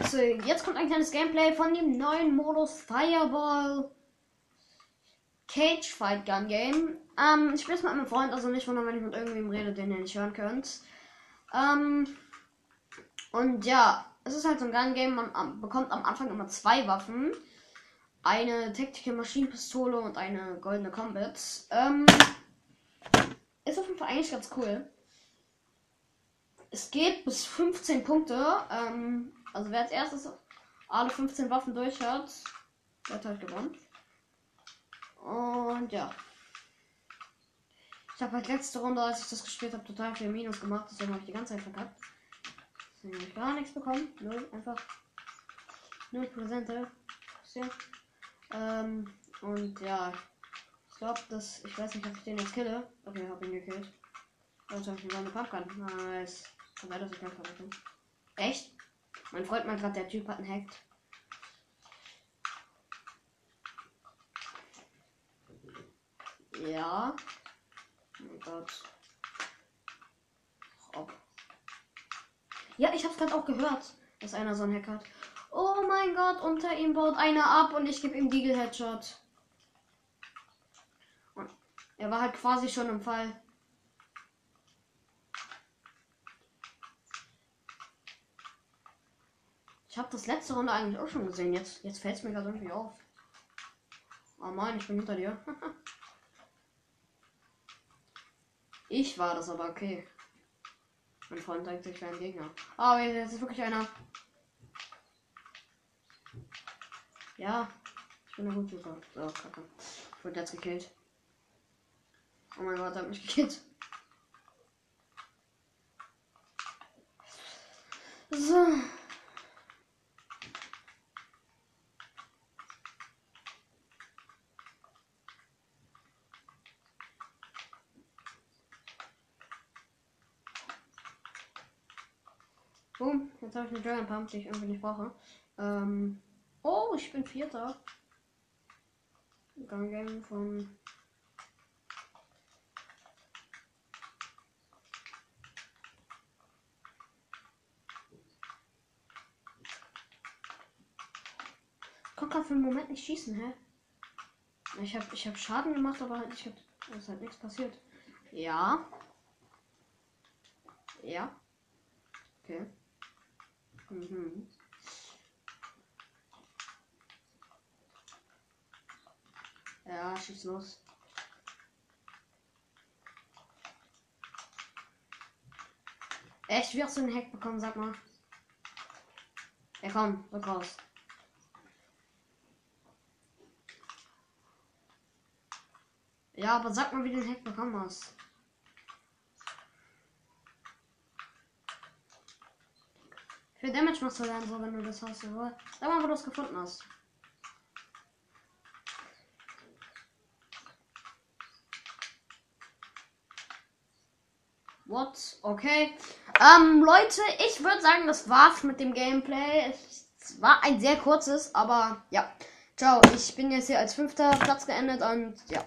Leute, jetzt kommt ein kleines Gameplay von dem neuen Modus Fireball Cage Fight Gun Game. Ähm, ich spiele es mit meinem Freund, also nicht wundern, wenn ich mit irgendwem rede, den ihr nicht hören könnt. Ähm, und ja, es ist halt so ein Gun Game, man am, bekommt am Anfang immer zwei Waffen. Eine Tactical Maschinenpistole und eine goldene Combat. Ähm, ist auf jeden Fall eigentlich ganz cool. Es geht bis 15 Punkte. Ähm, also wer als erstes alle 15 Waffen durch hat, der hat halt gewonnen. Und ja. Ich habe halt letzte Runde, als ich das gespielt habe, total viel Minus gemacht. Deswegen habe ich die ganze Zeit verkackt. Deswegen habe ich gar nichts bekommen. Null, einfach. Null Prozente. Ähm, und ja. Ich glaube, dass. Ich weiß nicht, ob ich den jetzt kille. Okay, habe ihn gekillt. Jetzt habe ich eine Pumpgun. Nice. Und das ist verrückt. Echt? Mein Freund meint gerade, der Typ hat einen Hack. Ja. Oh Gott. Ob. Ja, ich hab's gerade auch gehört, dass einer so einen Hack hat. Oh mein Gott, unter ihm baut einer ab und ich gebe ihm Deagle Headshot. Und er war halt quasi schon im Fall. Ich habe das letzte Runde eigentlich auch schon gesehen. Jetzt, jetzt fällt es mir gerade irgendwie auf. Oh mein, ich bin hinter dir. ich war das aber okay. Mein Freund denkt, ich wäre ein Gegner. Oh, jetzt ist wirklich einer. Ja, ich bin gute Super. So, kacke. Ich wurde jetzt gekillt. Oh mein Gott, er hat mich gekillt. So. Boom, jetzt habe ich eine Dragon Pump, die ich irgendwie nicht brauche. Ähm, oh, ich bin Vierter. Gang Game von. Konnte gerade für einen Moment nicht schießen, hä? Ich habe ich hab Schaden gemacht, aber halt, ich hab, ist halt nichts passiert. Ja. Ja. Okay. Mhm. Ja, schieß los. Echt, wie hast du einen Hack bekommen, sag mal? Ja, komm, rück raus. Ja, aber sag mal, wie du den Hack bekommen hast. Wie viel Damage machst du dann so, wenn du das hast? Oder? Sag mal, wo du es gefunden hast. What? Okay. Ähm, Leute, ich würde sagen, das war's mit dem Gameplay. Es war ein sehr kurzes, aber ja. Ciao. Ich bin jetzt hier als fünfter Platz geendet und ja.